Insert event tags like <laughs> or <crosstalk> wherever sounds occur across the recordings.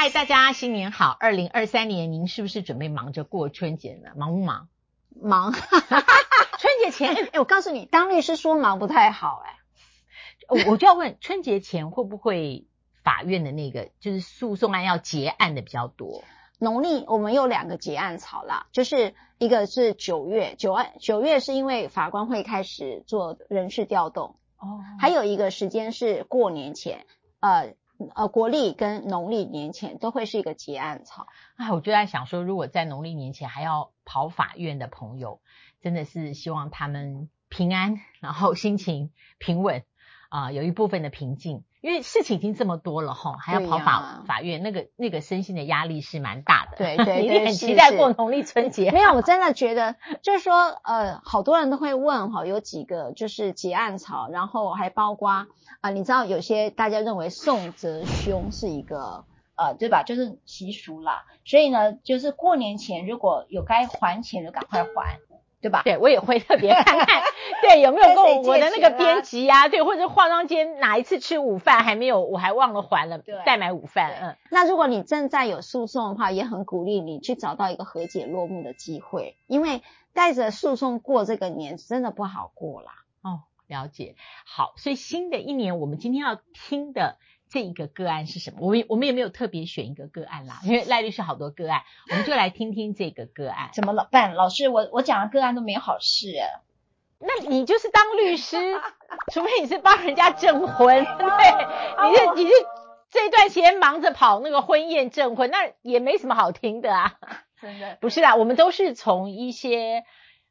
嗨，大家新年好！二零二三年，您是不是准备忙着过春节呢？忙不忙？忙。<laughs> 春节前，哎、欸，我告诉你，当律师说忙不太好、欸，哎，我就要问，春节前会不会法院的那个就是诉讼案要结案的比较多？农历我们有两个结案潮啦，就是一个是九月，九月九月是因为法官会开始做人事调动，哦，还有一个时间是过年前，呃。呃，国历跟农历年前都会是一个结案草。哎，我就在想说，如果在农历年前还要跑法院的朋友，真的是希望他们平安，然后心情平稳啊，有一部分的平静。因为事情已经这么多了哈，还要跑法、啊、法院，那个那个身心的压力是蛮大的。对对 <laughs> 对，你很期待过农历春节。没有，我真的觉得，就是说，呃，好多人都会问哈，有几个就是结案潮，然后还包括啊、呃，你知道有些大家认为送则凶是一个呃，对吧？就是习俗啦，所以呢，就是过年前如果有该还钱就赶快还。对吧？对，我也会特别 <laughs> 看看，对，有没有跟我的那个编辑啊，对，或者化妆间哪一次吃午饭还没有，我还忘了还了，对，代买午饭。嗯，那如果你正在有诉讼的话，也很鼓励你去找到一个和解落幕的机会，因为带着诉讼过这个年真的不好过啦。哦，了解。好，所以新的一年我们今天要听的。这一个个案是什么？我们我们也没有特别选一个个案啦，因为赖律师好多个案，我们就来听听这个个案。怎么老办？老师，我我讲的个案都没有好事啊。那你就是当律师，<laughs> 除非你是帮人家证婚，<laughs> 对，你是你是这段时间忙着跑那个婚宴证婚，那也没什么好听的啊。<laughs> 真的不是啦，我们都是从一些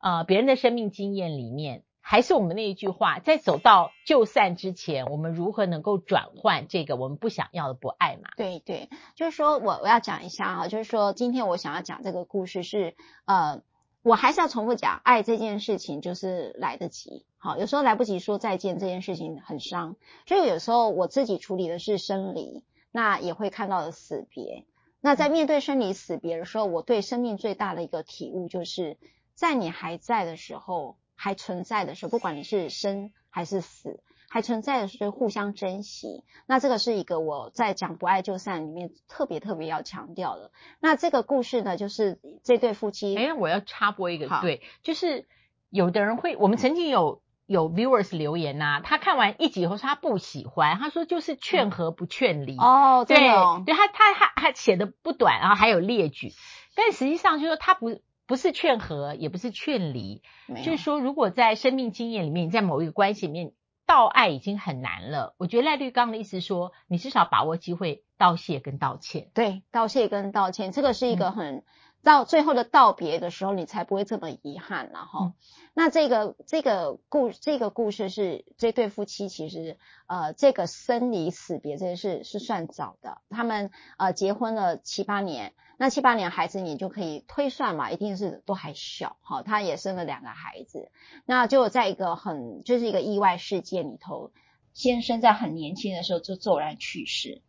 呃别人的生命经验里面。还是我们那一句话，在走到就散之前，我们如何能够转换这个我们不想要的不爱嘛？对对，就是说我我要讲一下哈，就是说今天我想要讲这个故事是呃，我还是要重复讲，爱这件事情就是来得及，好，有时候来不及说再见这件事情很伤，所以有时候我自己处理的是生离，那也会看到的死别。那在面对生离死别的时候，我对生命最大的一个体悟就是在你还在的时候。还存在的时候，不管你是生还是死，还存在的时候互相珍惜。那这个是一个我在讲不爱就散里面特别特别要强调的。那这个故事呢，就是这对夫妻。哎，我要插播一个，对，就是有的人会，我们曾经有有 viewers 留言呐、啊，他看完一集以后说他不喜欢，他说就是劝和不劝离。哦，对，对他他他他写的不短，然后还有列举，但实际上就是说他不。不是劝和，也不是劝离，就是说，如果在生命经验里面，在某一个关系里面，道爱已经很难了。我觉得赖律刚的意思说，你至少把握机会道谢跟道歉。对，道谢跟道歉，这个是一个很。嗯到最后的道别的时候，你才不会这么遗憾了哈。嗯、那这个这个故这个故事是这对夫妻其实呃这个生离死别这件事是算早的，他们呃结婚了七八年，那七八年孩子你就可以推算嘛，一定是都还小哈。他也生了两个孩子，那就在一个很就是一个意外事件里头，先生在很年轻的时候就骤然去世。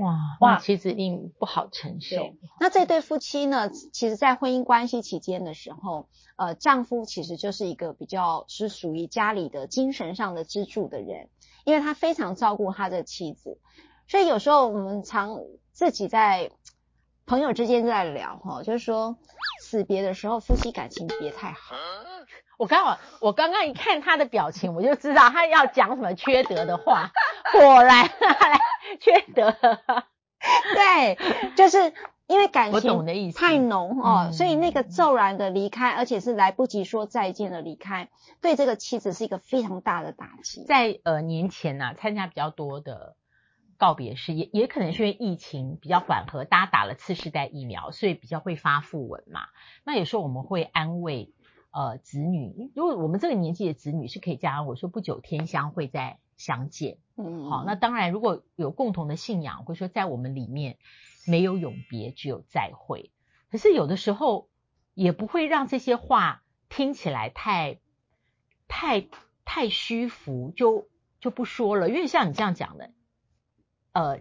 哇哇，其实一定不好承受。那这对夫妻呢，其实，在婚姻关系期间的时候，呃，丈夫其实就是一个比较是属于家里的精神上的支柱的人，因为他非常照顾他的妻子，所以有时候我们常自己在朋友之间在聊哈，就是说死别的时候，夫妻感情别太好。我刚好，我刚刚一看他的表情，我就知道他要讲什么缺德的话。果然，<laughs> 缺德。<laughs> 对，就是因为感情太浓哦，嗯、所以那个骤然的离开，而且是来不及说再见的离开，对这个妻子是一个非常大的打击。在呃年前呢、啊，参加比较多的告别式，也也可能是因为疫情比较缓和，大家打了次世代疫苗，所以比较会发訃文嘛。那有时候我们会安慰。呃，子女，如果我们这个年纪的子女是可以这样，我说不久天香会再相见，嗯，好，那当然如果有共同的信仰，或者说在我们里面没有永别，只有再会。可是有的时候也不会让这些话听起来太太太虚浮，就就不说了。因为像你这样讲的，呃，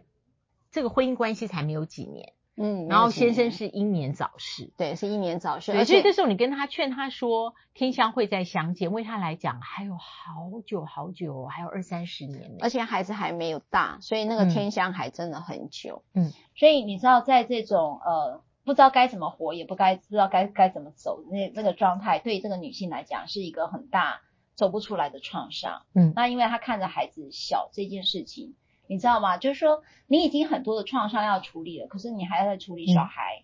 这个婚姻关系才没有几年。嗯，然后先生是英年早逝，对，是英年早逝。对，所以这时候你跟他劝他说，天香会再相见，为他来讲还有好久好久，还有二三十年，而且孩子还没有大，所以那个天香还真的很久。嗯，所以你知道，在这种呃不知道该怎么活，也不该不知道该该怎么走那那个状态，对于这个女性来讲是一个很大走不出来的创伤。嗯，那因为她看着孩子小这件事情。你知道吗？就是说，你已经很多的创伤要处理了，可是你还要在处理小孩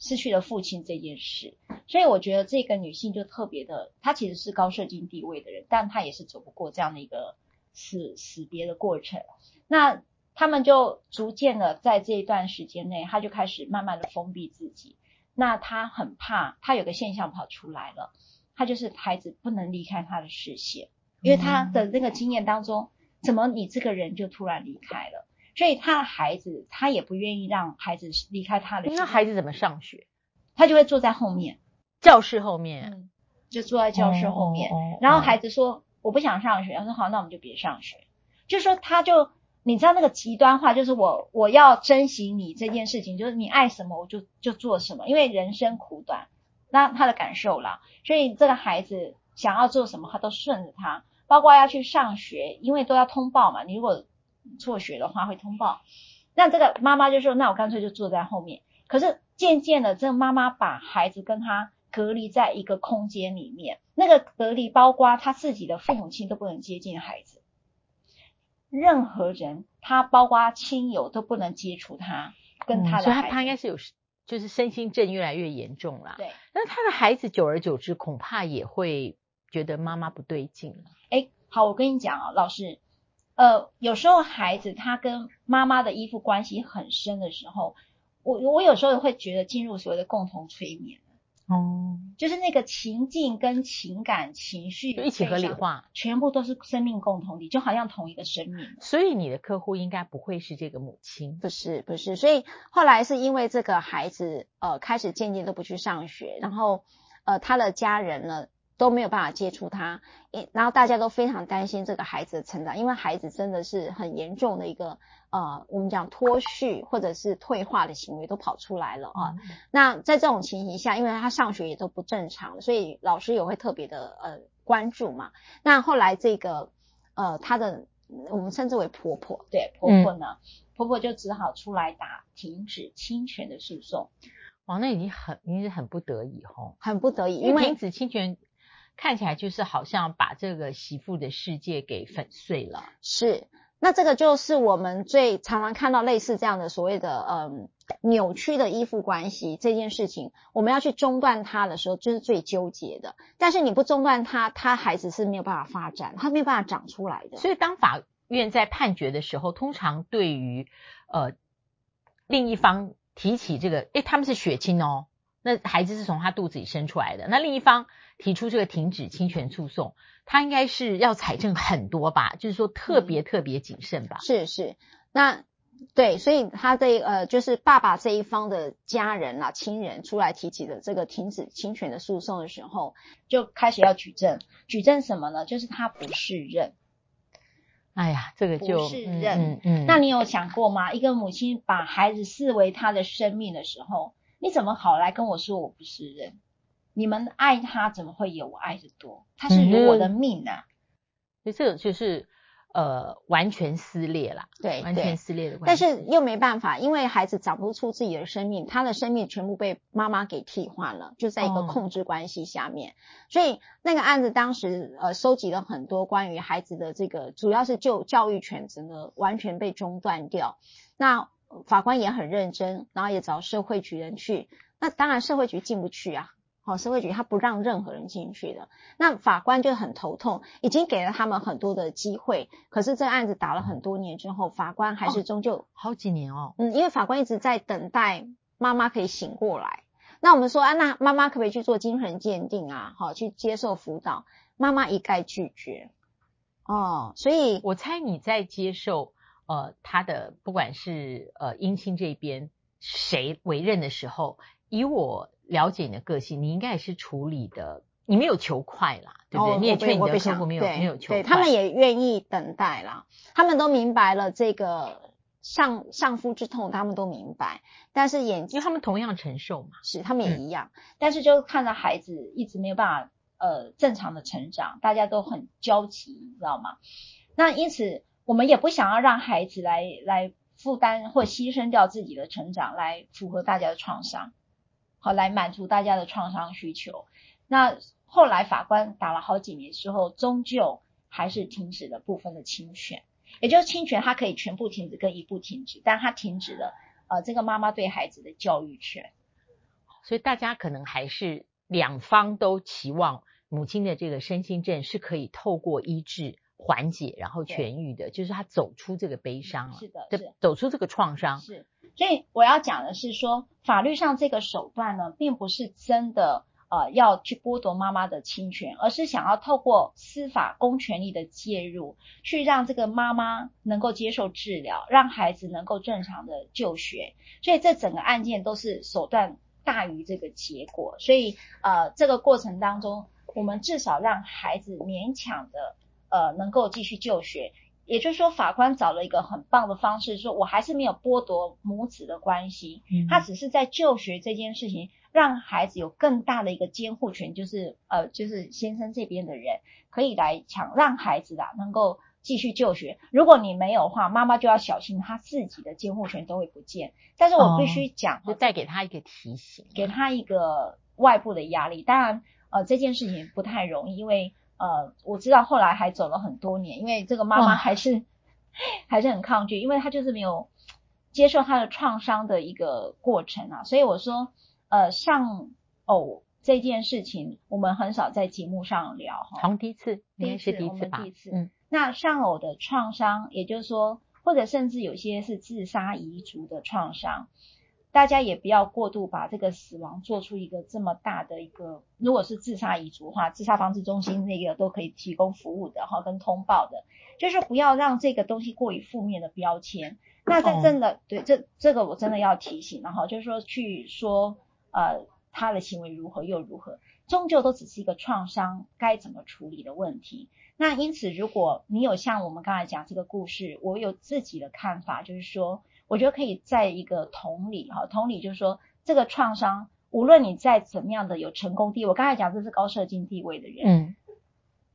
失去了父亲这件事。嗯、所以我觉得这个女性就特别的，她其实是高社经地位的人，但她也是走不过这样的一个死死别的过程。那他们就逐渐的在这一段时间内，她就开始慢慢的封闭自己。那她很怕，她有个现象跑出来了，她就是孩子不能离开她的视线，因为她的那个经验当中。怎么你这个人就突然离开了？所以他的孩子，他也不愿意让孩子离开他的。那孩子怎么上学？他就会坐在后面，教室后面，嗯，就坐在教室后面。然后孩子说：“我不想上学。”他说：“好，那我们就别上学。”就说他就你知道那个极端化，就是我我要珍惜你这件事情，就是你爱什么我就就做什么，因为人生苦短，那他的感受啦。所以这个孩子想要做什么，他都顺着他。包括要去上学，因为都要通报嘛。你如果辍学的话会通报。那这个妈妈就说：“那我干脆就坐在后面。”可是渐渐的，这个妈妈把孩子跟他隔离在一个空间里面。那个隔离包括他自己的父母亲都不能接近孩子，任何人，他包括亲友都不能接触他，跟他的孩子。嗯，所以他他应该是有，就是身心症越来越严重了。对，那他的孩子久而久之恐怕也会觉得妈妈不对劲了。哎，好，我跟你讲啊，老师，呃，有时候孩子他跟妈妈的依附关系很深的时候，我我有时候会觉得进入所谓的共同催眠，哦，就是那个情境跟情感情绪就一起合理化，全部都是生命共同体，就好像同一个生命。所以你的客户应该不会是这个母亲，不是不是，所以后来是因为这个孩子呃开始渐渐都不去上学，然后呃他的家人呢。都没有办法接触他，然后大家都非常担心这个孩子的成长，因为孩子真的是很严重的一个呃，我们讲脱序或者是退化的行为都跑出来了啊。嗯、那在这种情形下，因为他上学也都不正常，所以老师也会特别的呃关注嘛。那后来这个呃，他的我们称之为婆婆，对婆婆呢，嗯、婆婆就只好出来打停止侵权的诉讼。哇，那已经很已经是很不得已吼，很不得已，因为停止侵权。看起来就是好像把这个媳妇的世界给粉碎了。是，那这个就是我们最常常看到类似这样的所谓的嗯扭曲的依附关系这件事情，我们要去中断它的时候，就是最纠结的。但是你不中断它，它孩子是没有办法发展，它没有办法长出来的。所以当法院在判决的时候，通常对于呃另一方提起这个，诶，他们是血亲哦。那孩子是从他肚子里生出来的，那另一方提出这个停止侵权诉讼，他应该是要采证很多吧？就是说特别特别谨慎吧？嗯、是是，那对，所以他的呃，就是爸爸这一方的家人啊、亲人出来提起的这个停止侵权的诉讼的时候，就开始要举证，举证什么呢？就是他不适任。哎呀，这个就不适任。嗯，嗯，那你有想过吗？一个母亲把孩子视为他的生命的时候，你怎么好来跟我说我不是人？你们爱他怎么会有我爱的多？他是如我的命啊！所以这个就是呃完全撕裂了，对，完全撕裂的关系。但是又没办法，因为孩子长不出自己的生命，他的生命全部被妈妈给替换了，就在一个控制关系下面。哦、所以那个案子当时呃收集了很多关于孩子的这个，主要是就教育权整个完全被中断掉。那法官也很认真，然后也找社会局人去。那当然社会局进不去啊，好，社会局他不让任何人进去的。那法官就很头痛，已经给了他们很多的机会，可是这个案子打了很多年之后，法官还是终究、哦、好几年哦。嗯，因为法官一直在等待妈妈可以醒过来。那我们说啊，那妈妈可不可以去做精神鉴定啊？好，去接受辅导。妈妈一概拒绝。哦，所以我猜你在接受。呃，他的不管是呃姻亲这边谁委任的时候，以我了解你的个性，你应该也是处理的，你没有求快啦，对不对？哦、你也劝你的客户没有没有求快，对，他们也愿意等待啦，他们都明白了这个上上夫之痛，他们都明白，但是眼睛，因为他们同样承受嘛，是他们也一样，嗯、但是就看到孩子一直没有办法呃正常的成长，大家都很焦急，你知道吗？那因此我们也不想要让孩子来来负担或牺牲掉自己的成长，来符合大家的创伤，好，来满足大家的创伤需求。那后来法官打了好几年之后，终究还是停止了部分的侵权。也就是侵权，它可以全部停止跟一部停止，但它停止了呃这个妈妈对孩子的教育权。所以大家可能还是两方都期望母亲的这个身心症是可以透过医治缓解，然后痊愈的，就是他走出这个悲伤了，是的，是走出这个创伤。是，所以我要讲的是说，法律上这个手段呢，并不是真的。呃，要去剥夺妈妈的亲权，而是想要透过司法公权力的介入，去让这个妈妈能够接受治疗，让孩子能够正常的就学。所以这整个案件都是手段大于这个结果。所以呃，这个过程当中，我们至少让孩子勉强的呃能够继续就学。也就是说，法官找了一个很棒的方式，说我还是没有剥夺母子的关系，他只是在就学这件事情。让孩子有更大的一个监护权，就是呃，就是先生这边的人可以来抢，让孩子啊能够继续就学。如果你没有的话，妈妈就要小心，他自己的监护权都会不见。但是我必须讲，哦、就再给他一个提醒，给他一个外部的压力。当然，呃，这件事情不太容易，因为呃，我知道后来还走了很多年，因为这个妈妈还是、哦、<laughs> 还是很抗拒，因为她就是没有接受她的创伤的一个过程啊。所以我说。呃，丧偶这件事情，我们很少在节目上聊哈。从第一次，应该是第一次吧。第一次。嗯。那丧偶的创伤，也就是说，或者甚至有些是自杀遗族的创伤，大家也不要过度把这个死亡做出一个这么大的一个。如果是自杀遗族的话，自杀防治中心那个都可以提供服务的哈，跟通报的，就是不要让这个东西过于负面的标签。那这真的，对，这这个我真的要提醒，然后就是说去说。呃，他的行为如何又如何，终究都只是一个创伤，该怎么处理的问题。那因此，如果你有像我们刚才讲这个故事，我有自己的看法，就是说，我觉得可以在一个同理哈，同理就是说，这个创伤，无论你在怎么样的有成功地位，我刚才讲这是高社经地位的人，嗯，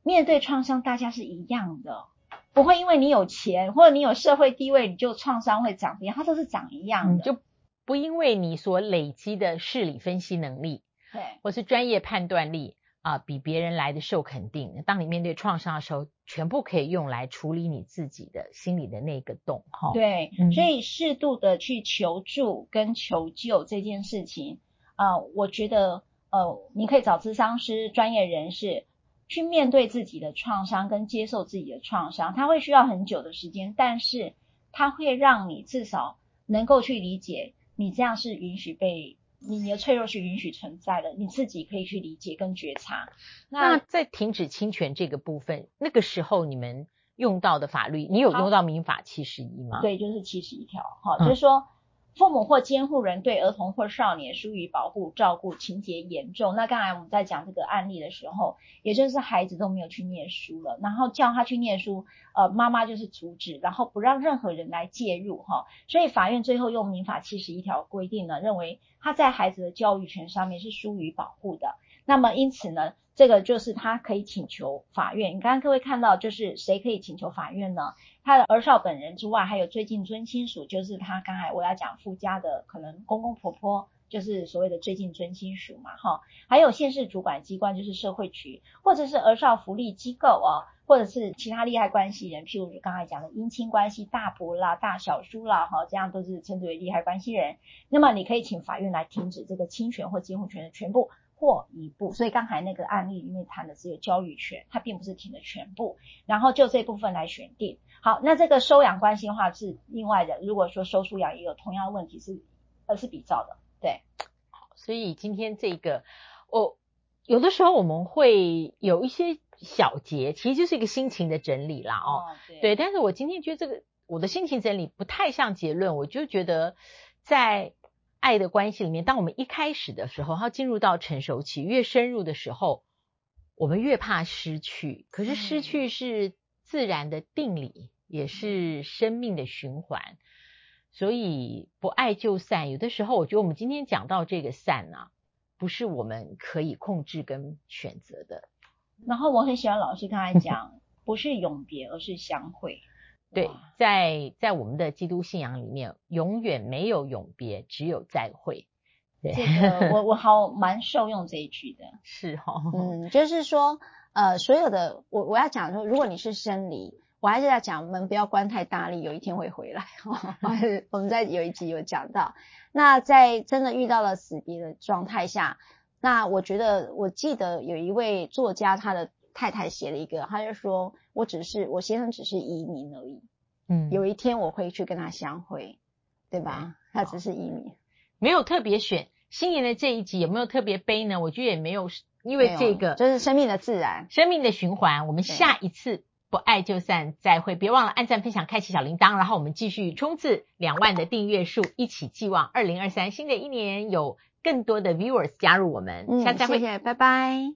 面对创伤，大家是一样的，不会因为你有钱或者你有社会地位，你就创伤会长不一样，它都是长一样的。嗯不因为你所累积的事理分析能力，对，或是专业判断力啊、呃，比别人来的受肯定。当你面对创伤的时候，全部可以用来处理你自己的心里的那个洞，哈。对，嗯、所以适度的去求助跟求救这件事情啊、呃，我觉得呃，你可以找咨商师、专业人士去面对自己的创伤跟接受自己的创伤，它会需要很久的时间，但是它会让你至少能够去理解。你这样是允许被你的脆弱是允许存在的，你自己可以去理解跟觉察。那，那在停止侵权这个部分，那个时候你们用到的法律，你有用到民法七十一吗？对，就是七十一条。好，就是说。父母或监护人对儿童或少年疏于保护照顾，情节严重。那刚才我们在讲这个案例的时候，也就是孩子都没有去念书了，然后叫他去念书，呃，妈妈就是阻止，然后不让任何人来介入，哈。所以法院最后用民法七十一条规定呢，认为他在孩子的教育权上面是疏于保护的。那么因此呢，这个就是他可以请求法院。你刚刚各位看到，就是谁可以请求法院呢？他的儿少本人之外，还有最近尊亲属，就是他刚才我要讲附加的可能公公婆婆，就是所谓的最近尊亲属嘛，哈，还有县市主管机关，就是社会局，或者是儿少福利机构啊，或者是其他利害关系人，譬如刚才讲的姻亲关系大伯啦、大小叔啦，哈，这样都是称之为利害关系人。那么你可以请法院来停止这个侵权或监护权的全部或一部。所以刚才那个案例里面谈的只有教育权，它并不是停的全部，然后就这部分来选定。好，那这个收养关系的话是另外的。如果说收书养也有同样的问题是，呃，是比照的，对。好，所以今天这个，我有的时候我们会有一些小节，其实就是一个心情的整理啦，哦，哦对，对。但是我今天觉得这个我的心情整理不太像结论，我就觉得在爱的关系里面，当我们一开始的时候，它进入到成熟期，越深入的时候，我们越怕失去，可是失去是。自然的定理也是生命的循环，所以不爱就散，有的时候我觉得我们今天讲到这个散啊，不是我们可以控制跟选择的。然后我很喜欢老师刚才讲，不是永别，而是相会。对，在在我们的基督信仰里面，永远没有永别，只有再会。对，这个我我好蛮受用这一句的。是哈、哦，嗯，就是说，呃，所有的我我要讲说，如果你是生离，我还是要讲门不要关太大力，有一天会回来。<laughs> 我们在有一集有讲到，那在真的遇到了死别的状态下，那我觉得我记得有一位作家，他的。太太写了一个，他就说：“我只是我先生，只是移民而已。嗯，有一天我会去跟他相会，对吧？他只是移民，没有特别选。新年的这一集有没有特别悲呢？我觉得也没有，因为这个就是生命的自然，生命的循环。我们下一次不爱就散，再会。别忘了按赞、分享、开启小铃铛，然后我们继续冲刺两万的订阅数，一起寄望二零二三新的一年有更多的 viewers 加入我们。嗯，下次再会，谢谢，拜拜。”